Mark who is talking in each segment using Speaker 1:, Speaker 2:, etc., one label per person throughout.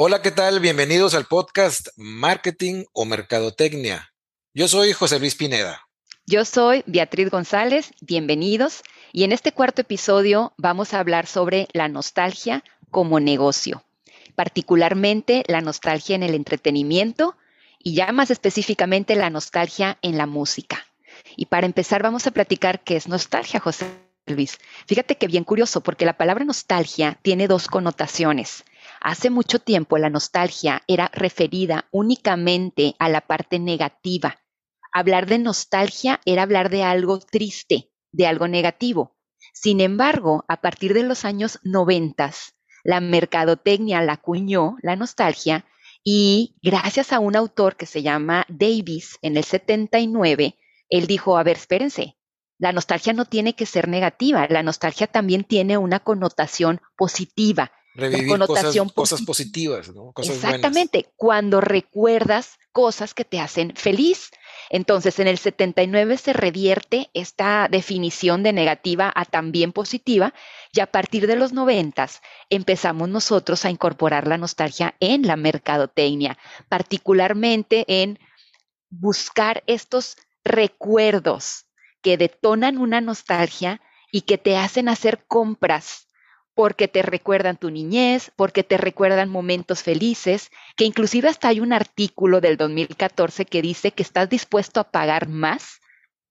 Speaker 1: Hola, ¿qué tal? Bienvenidos al podcast Marketing o Mercadotecnia. Yo soy José Luis Pineda.
Speaker 2: Yo soy Beatriz González, bienvenidos. Y en este cuarto episodio vamos a hablar sobre la nostalgia como negocio, particularmente la nostalgia en el entretenimiento y ya más específicamente la nostalgia en la música. Y para empezar vamos a platicar qué es nostalgia, José Luis. Fíjate que bien curioso, porque la palabra nostalgia tiene dos connotaciones. Hace mucho tiempo la nostalgia era referida únicamente a la parte negativa. Hablar de nostalgia era hablar de algo triste, de algo negativo. Sin embargo, a partir de los años noventas, la mercadotecnia la acuñó, la nostalgia, y gracias a un autor que se llama Davis en el 79, él dijo, a ver, espérense, la nostalgia no tiene que ser negativa, la nostalgia también tiene una connotación positiva.
Speaker 1: Revivir connotación cosas, positivas, ¿no?
Speaker 2: Exactamente, cuando recuerdas cosas que te hacen feliz. Entonces, en el 79 se revierte esta definición de negativa a también positiva y a partir de los 90 empezamos nosotros a incorporar la nostalgia en la mercadotecnia, particularmente en buscar estos recuerdos que detonan una nostalgia y que te hacen hacer compras porque te recuerdan tu niñez, porque te recuerdan momentos felices, que inclusive hasta hay un artículo del 2014 que dice que estás dispuesto a pagar más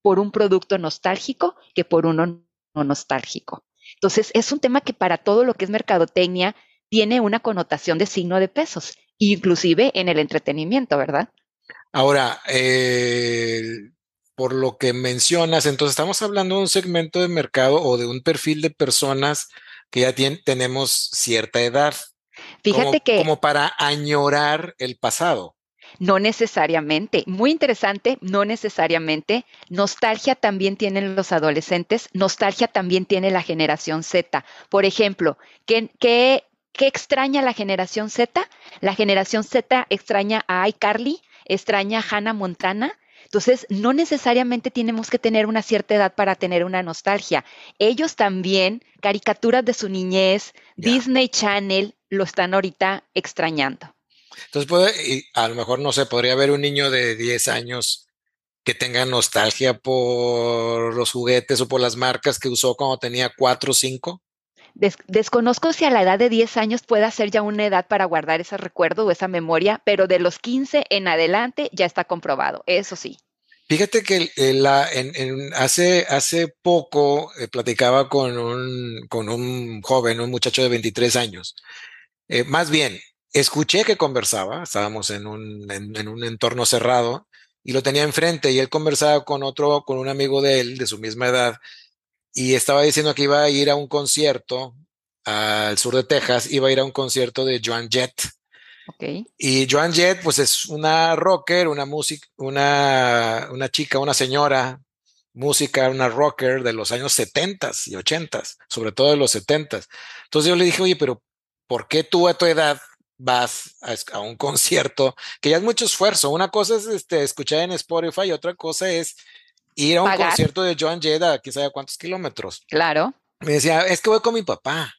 Speaker 2: por un producto nostálgico que por uno no nostálgico. Entonces, es un tema que para todo lo que es mercadotecnia tiene una connotación de signo de pesos, inclusive en el entretenimiento, ¿verdad?
Speaker 1: Ahora, eh, por lo que mencionas, entonces estamos hablando de un segmento de mercado o de un perfil de personas que ya tenemos cierta edad.
Speaker 2: Fíjate que...
Speaker 1: Como para añorar el pasado.
Speaker 2: No necesariamente. Muy interesante, no necesariamente. Nostalgia también tienen los adolescentes, nostalgia también tiene la generación Z. Por ejemplo, ¿qué, qué, qué extraña la generación Z? La generación Z extraña a iCarly, extraña a Hannah Montana, entonces, no necesariamente tenemos que tener una cierta edad para tener una nostalgia. Ellos también, caricaturas de su niñez, Disney Channel, lo están ahorita extrañando.
Speaker 1: Entonces, puede, a lo mejor, no sé, podría haber un niño de 10 años que tenga nostalgia por los juguetes o por las marcas que usó cuando tenía 4 o 5
Speaker 2: desconozco si a la edad de 10 años pueda ser ya una edad para guardar ese recuerdo o esa memoria, pero de los 15 en adelante ya está comprobado, eso sí.
Speaker 1: Fíjate que en, hace, hace poco eh, platicaba con un, con un joven, un muchacho de 23 años. Eh, más bien, escuché que conversaba, estábamos en un, en un entorno cerrado y lo tenía enfrente y él conversaba con otro, con un amigo de él de su misma edad y estaba diciendo que iba a ir a un concierto al sur de Texas, iba a ir a un concierto de Joan Jett.
Speaker 2: Okay.
Speaker 1: Y Joan Jett, pues es una rocker, una música, una, una chica, una señora, música, una rocker de los años 70 y 80, sobre todo de los 70. Entonces yo le dije, oye, pero ¿por qué tú a tu edad vas a, un concierto que ya es mucho esfuerzo? Una cosa es este, escuchar en Spotify y otra cosa es ir a un concierto de Joan Jett a sabe cuántos kilómetros.
Speaker 2: Claro.
Speaker 1: Me decía, es que voy con mi papá.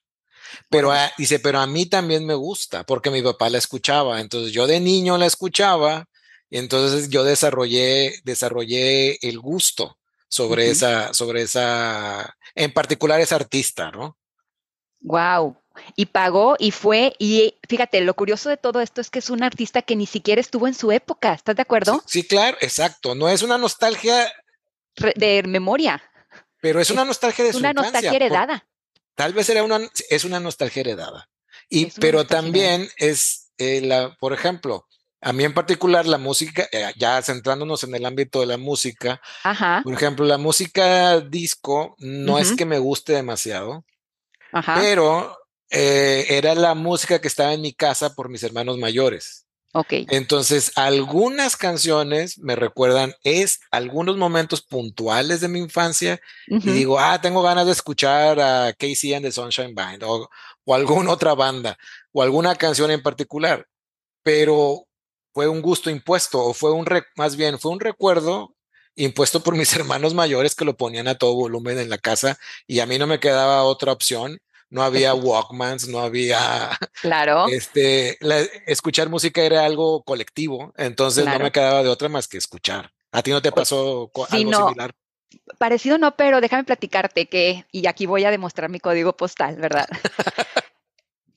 Speaker 1: Pero dice, pero a mí también me gusta porque mi papá la escuchaba. Entonces yo de niño la escuchaba y entonces yo desarrollé, desarrollé el gusto sobre esa, sobre esa, en particular esa artista, ¿no?
Speaker 2: Wow. Y pagó y fue, y fíjate, lo curioso de todo esto es que es un artista que ni siquiera estuvo en su época, ¿estás de acuerdo?
Speaker 1: Sí, claro, exacto. No es una nostalgia
Speaker 2: de memoria.
Speaker 1: Pero es una nostalgia de su
Speaker 2: Una nostalgia heredada.
Speaker 1: tal vez era una, es una nostalgia heredada. Y, pero también es, eh, la, por ejemplo, a mí en particular la música, eh, ya centrándonos en el ámbito de la música, por ejemplo, la música disco no es que me guste demasiado, pero eh, era la música que estaba en mi casa por mis hermanos mayores.
Speaker 2: Ok.
Speaker 1: Entonces, algunas canciones me recuerdan, es algunos momentos puntuales de mi infancia y digo, ah, tengo ganas de escuchar a Casey and the Sunshine Band o, o alguna otra banda o alguna canción en particular, pero fue un gusto impuesto o fue un, más bien, fue un recuerdo impuesto por mis hermanos mayores que lo ponían a todo volumen en la casa y a mí no me quedaba otra opción no había Walkmans, no había...
Speaker 2: Claro.
Speaker 1: Este, escuchar música era algo colectivo, entonces no me quedaba de otra más que escuchar. ¿A ti no te pasó algo similar?
Speaker 2: Parecido no, pero déjame platicarte que, y aquí voy a demostrar mi código postal, ¿verdad?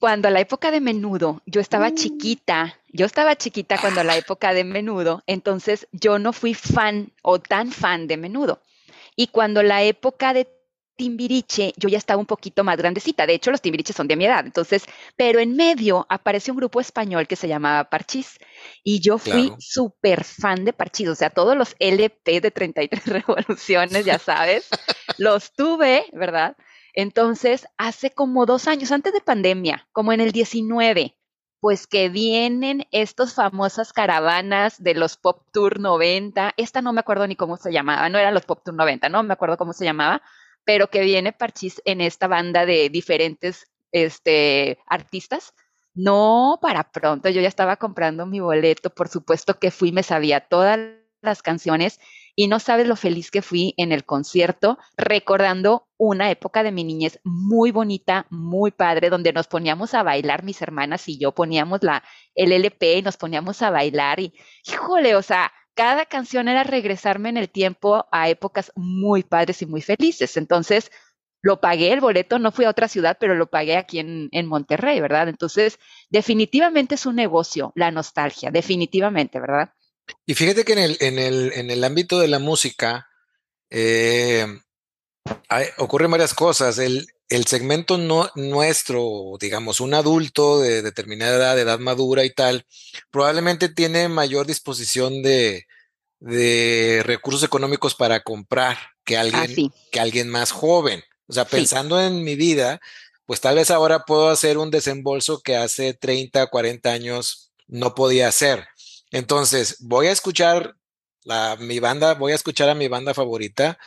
Speaker 2: cuando la época de menudo, yo estaba mm. chiquita, yo estaba chiquita cuando la época de menudo, entonces yo no fui fan o tan fan de menudo. Y cuando la época de Timbiriche, yo ya estaba un poquito más grandecita. De hecho, los Timbiriches son de mi edad. Entonces, pero en medio apareció un grupo español que se llamaba Parchís. Y yo fui súper fan de Parchís. O sea, todos los LP de 33 revoluciones, ya sabes, los tuve, ¿verdad? Entonces, hace como dos años, antes de pandemia, como en el 19, pues que vienen estas famosas caravanas de los Pop Tour 90. Esta no me acuerdo ni cómo se llamaba, no eran los Pop Tour 90, no me acuerdo cómo se llamaba, pero que viene Parchís en esta banda de diferentes este, artistas. No para pronto, yo ya estaba comprando mi boleto, por supuesto que fui, me sabía todas las canciones y no sabes lo feliz que fui en el concierto, recordando una época de mi niñez muy bonita, muy padre, donde nos poníamos a bailar, mis hermanas y yo poníamos la, el LP y nos poníamos a bailar y, híjole, o sea, cada canción era regresarme en el tiempo a épocas muy padres y muy felices. Entonces, lo pagué el boleto, no fui a otra ciudad, pero lo pagué aquí en, en, Monterrey, ¿verdad? Entonces, definitivamente es un negocio, la nostalgia, definitivamente, ¿verdad?
Speaker 1: Y fíjate que en el, en el, en el ámbito de la música eh, ocurren varias cosas. El, el segmento no, nuestro, digamos, un adulto de determinada edad, de edad madura y tal, probablemente tiene mayor disposición de, de recursos económicos para comprar que
Speaker 2: Ah,
Speaker 1: alguien,
Speaker 2: sí,
Speaker 1: que alguien más joven. O sea,
Speaker 2: sí.
Speaker 1: pensando en mi vida, pues tal vez ahora puedo hacer un desembolso que hace 30, 40 años no podía hacer. Entonces, voy a escuchar la, mi banda, voy a escuchar a mi banda favorita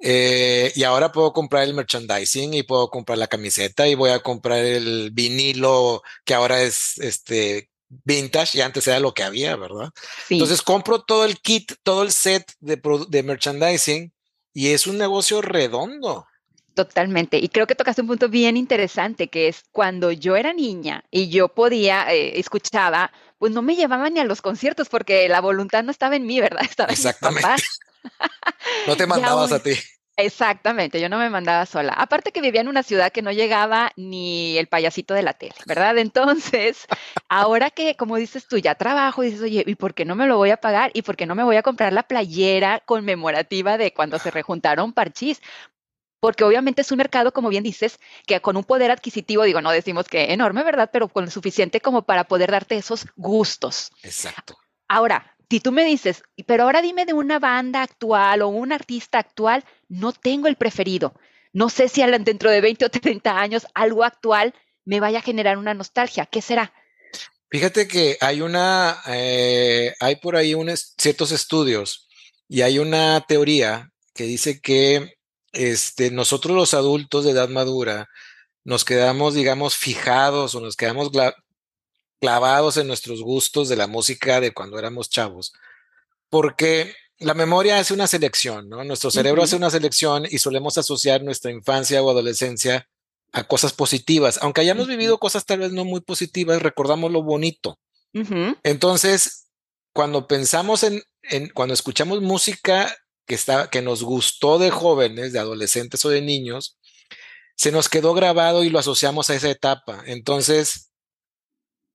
Speaker 1: eh, y ahora puedo comprar el merchandising y puedo comprar la camiseta y voy a comprar el vinilo que ahora es este vintage y antes era lo que había, ¿verdad?
Speaker 2: Sí,
Speaker 1: Entonces compro todo el kit, todo el set de, de merchandising y es un negocio redondo.
Speaker 2: totalmente. Y creo que tocaste un punto bien interesante, que es cuando yo era niña y yo podía, eh, escuchaba, pues no me llevaban ni a los conciertos porque la voluntad no estaba en mí, ¿verdad? Estaba en mis
Speaker 1: Exactamente. No te mandabas a ti.
Speaker 2: exactamente, yo no me mandaba sola. Aparte que vivía en una ciudad que no llegaba ni el payasito de la tele, ¿verdad? Entonces, ahora que, como dices tú, ya trabajo, dices, oye, ¿y por qué no me lo voy a pagar? ¿Y por qué no me voy a comprar la playera conmemorativa de cuando se rejuntaron parchís? Porque obviamente es un mercado, como bien dices, que con un poder adquisitivo, digo, no decimos que enorme, ¿verdad? Pero con lo suficiente como para poder darte esos gustos.
Speaker 1: Exacto.
Speaker 2: Ahora, si tú me dices, pero ahora dime de una banda actual o un artista actual, no tengo el preferido. No sé si dentro de 20 o 30 años algo actual me vaya a generar una nostalgia. ¿Qué será?
Speaker 1: Fíjate que hay una, eh, hay por ahí unos ciertos estudios y hay una teoría que dice que este, nosotros los adultos de edad madura nos quedamos, digamos, fijados o nos quedamos clavados en nuestros gustos de la música de cuando éramos chavos, porque la memoria hace una selección, ¿no? Nuestro cerebro hace
Speaker 2: Ujú,
Speaker 1: una selección y solemos asociar nuestra infancia o adolescencia a cosas positivas. Aunque hayamos vivido cosas tal vez no muy positivas, recordamos lo bonito. Entonces, cuando pensamos en, en- cuando escuchamos música que está, que nos gustó de jóvenes, de adolescentes o de niños, se nos quedó grabado y lo asociamos a esa etapa. Entonces,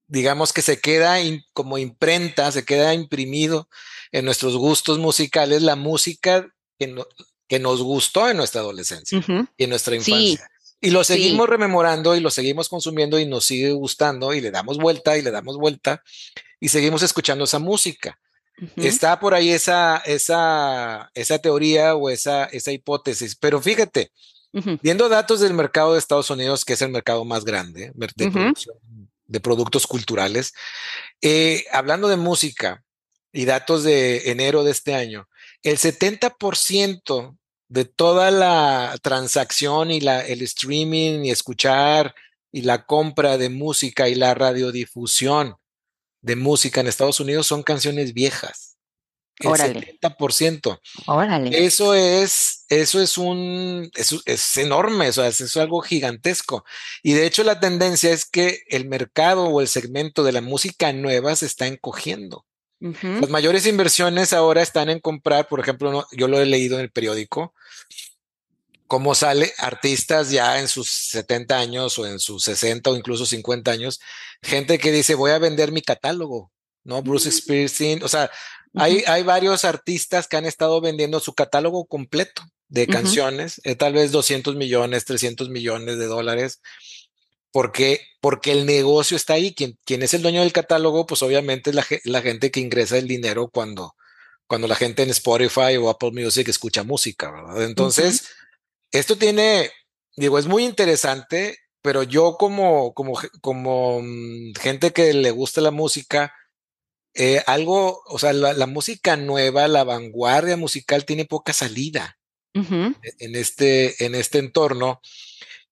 Speaker 1: digamos que se queda in- como imprenta, se queda imprimido en nuestros gustos musicales la música que, no- que nos gustó en nuestra adolescencia y en nuestra
Speaker 2: Sí,
Speaker 1: infancia. Y lo
Speaker 2: sí.
Speaker 1: seguimos rememorando y lo seguimos consumiendo y nos sigue gustando y le damos vuelta y le damos vuelta y seguimos escuchando esa música. Está por ahí esa, esa, esa teoría o esa, esa hipótesis, pero fíjate, viendo datos del mercado de Estados Unidos, que es el mercado más grande de producción de productos culturales, eh, hablando de música y datos de enero de este año, el 70% de toda la transacción y la, el streaming y escuchar y la compra de música y la radiodifusión de música en Estados Unidos son canciones viejas. El Órale. 70%. Órale. Eso es, eso es un, es enorme, eso es algo gigantesco. Y de hecho la tendencia es que el mercado o el segmento de la música nueva se está encogiendo. Las mayores inversiones ahora están en comprar, por ejemplo, yo lo he leído en el periódico, cómo sale artistas ya en sus 70 años o en sus 60 o incluso 50 años, gente que dice, voy a vender mi catálogo, ¿no? Bruce mm. Springsteen, o sea, hay, hay varios artistas que han estado vendiendo su catálogo completo de canciones, eh, tal vez 200 millones, 300 millones de dólares, porque, porque el negocio está ahí. Quien, quien es el dueño del catálogo, pues obviamente es la, la, gente que ingresa el dinero cuando, cuando la gente en Spotify o Apple Music escucha música, ¿verdad? Entonces, esto tiene, digo, es muy interesante, pero yo como, como, como mm, gente que le gusta la música, eh, algo, o sea, la, música nueva, la vanguardia musical tiene poca salida e, en, este, en este entorno.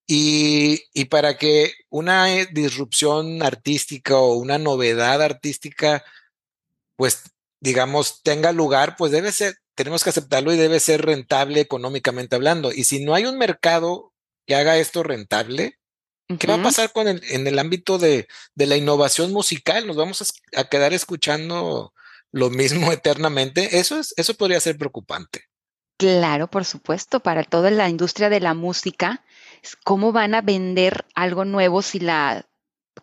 Speaker 1: Y, y, para que una eh, disrupción artística o una novedad artística, pues, digamos, tenga lugar, pues debe ser, tenemos que aceptarlo y debe ser rentable económicamente hablando. Y si no hay un mercado que haga esto rentable, ¿Qué va a pasar con el, en el ámbito de, de, la innovación musical? ¿Nos vamos a, quedar escuchando lo mismo eternamente? Eso, es, eso podría ser preocupante.
Speaker 2: Claro, por supuesto, para toda la industria de la música, ¿cómo van a vender algo nuevo si las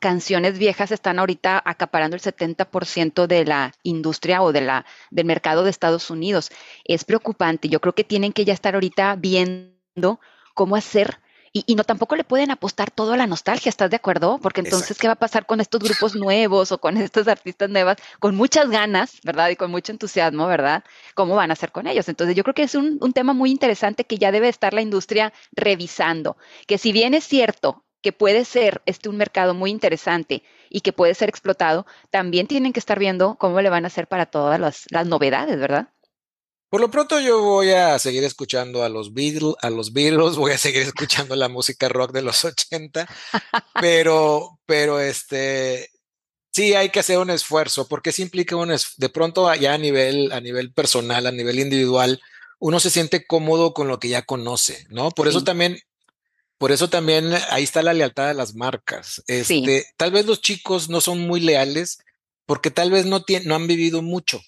Speaker 2: canciones viejas están ahorita acaparando el 70% de la industria o de la, del mercado de Estados Unidos? Es preocupante. Yo creo que tienen que ya estar ahorita viendo cómo hacer y, no tampoco le pueden apostar todo a la nostalgia, ¿estás de acuerdo? Porque entonces, ¿qué va a pasar con estos grupos nuevos o con estos artistas nuevas con muchas ganas, ¿verdad? Y con mucho entusiasmo, ¿verdad? ¿Cómo van a hacer con ellos? Entonces, yo creo que es un, un tema muy interesante que ya debe estar la industria revisando, que si bien es cierto que puede ser este un mercado muy interesante y que puede ser explotado, también tienen que estar viendo cómo le van a hacer para todas las, las novedades, ¿verdad?
Speaker 1: Por lo pronto yo voy a seguir escuchando a los Beatles, a los Beatles, voy a seguir escuchando la música rock de los 80, pero, pero este, sí hay que hacer un esfuerzo, porque sí implica un de pronto ya a nivel, a nivel personal, a nivel individual, uno se siente cómodo con lo que ya conoce, ¿no? Por eso también, por eso también ahí está la lealtad de las marcas. Este, tal vez los chicos no son muy leales porque tal vez no, no han vivido mucho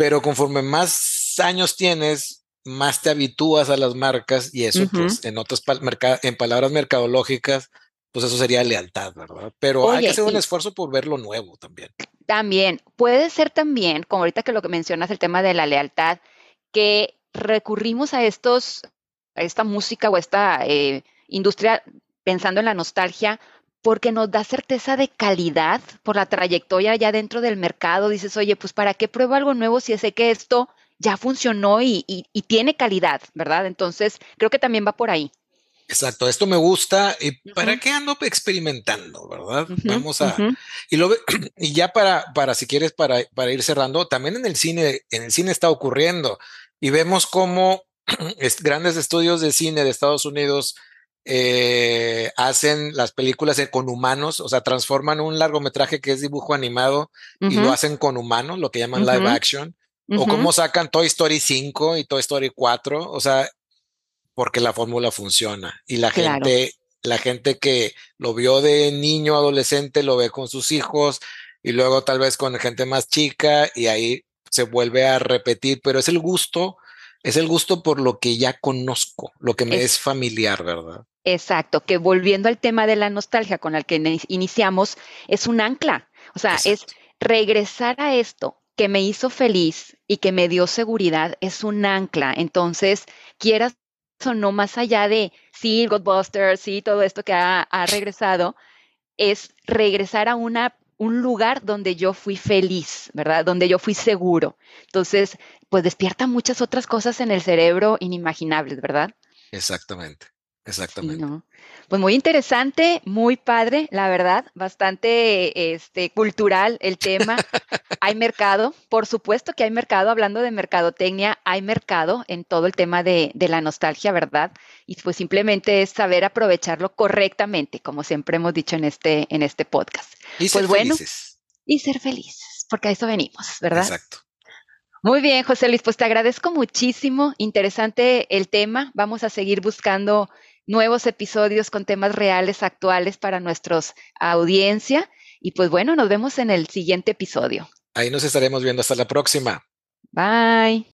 Speaker 1: pero conforme más años tienes, más te habitúas a las marcas y eso, pues, en otras en palabras mercadológicas, pues eso sería lealtad, ¿verdad? Pero hay que hacer un esfuerzo por ver lo nuevo también.
Speaker 2: También, puede ser también, como ahorita que lo que mencionas, el tema de la lealtad, que recurrimos a estos, a esta música o esta eh, industria pensando en la nostalgia porque nos da certeza de calidad por la trayectoria ya dentro del mercado. Dices, oye, pues ¿para qué pruebo algo nuevo si sé que esto ya funcionó y, tiene calidad, ¿verdad? Entonces, creo que también va por ahí.
Speaker 1: Exacto, esto me gusta. ¿Y para qué ando experimentando, verdad? Vamos a. y, lo, y ya para, para, si quieres, para, para ir cerrando, también en el cine, en el cine está ocurriendo y vemos cómo grandes estudios de cine de Estados Unidos eh, hacen las películas con humanos, o sea, transforman un largometraje que es dibujo animado y lo hacen con humanos, lo que llaman live action, o cómo sacan Toy Story 5 y Toy Story 4, o sea, porque la fórmula funciona y la gente, la gente que lo vio de niño, adolescente, lo ve con sus hijos y luego tal vez con gente más chica y ahí se vuelve a repetir, pero es el gusto es el gusto por lo que ya conozco, lo que me es, familiar, ¿verdad?
Speaker 2: Exacto, que volviendo al tema de la nostalgia con el que iniciamos, es un ancla. O sea, es regresar a esto que me hizo feliz y que me dio seguridad, es un ancla. Entonces, quieras o no, más allá de sí, Godbusters, sí, todo esto que ha, ha regresado, es regresar a una un lugar donde yo fui feliz, ¿verdad? Donde yo fui seguro. Entonces, pues despierta muchas otras cosas en el cerebro inimaginables, ¿verdad?
Speaker 1: Exactamente. Exactamente.
Speaker 2: Pues muy interesante, muy padre, la verdad, bastante este, cultural el tema. hay mercado, por supuesto que hay mercado, hablando de mercadotecnia, hay mercado en todo el tema de, la nostalgia, ¿verdad? Y pues simplemente es saber aprovecharlo correctamente, como siempre hemos dicho en este, en este podcast.
Speaker 1: Y ser
Speaker 2: pues bueno,
Speaker 1: felices.
Speaker 2: Y ser felices, porque a eso venimos, ¿verdad?
Speaker 1: Exacto.
Speaker 2: Muy bien, José Luis, pues te agradezco muchísimo. Interesante el tema. Vamos a seguir buscando nuevos episodios con temas reales, actuales para nuestra audiencia. Y pues bueno, nos vemos en el siguiente episodio.
Speaker 1: Ahí nos estaremos viendo. Hasta la próxima.
Speaker 2: Bye.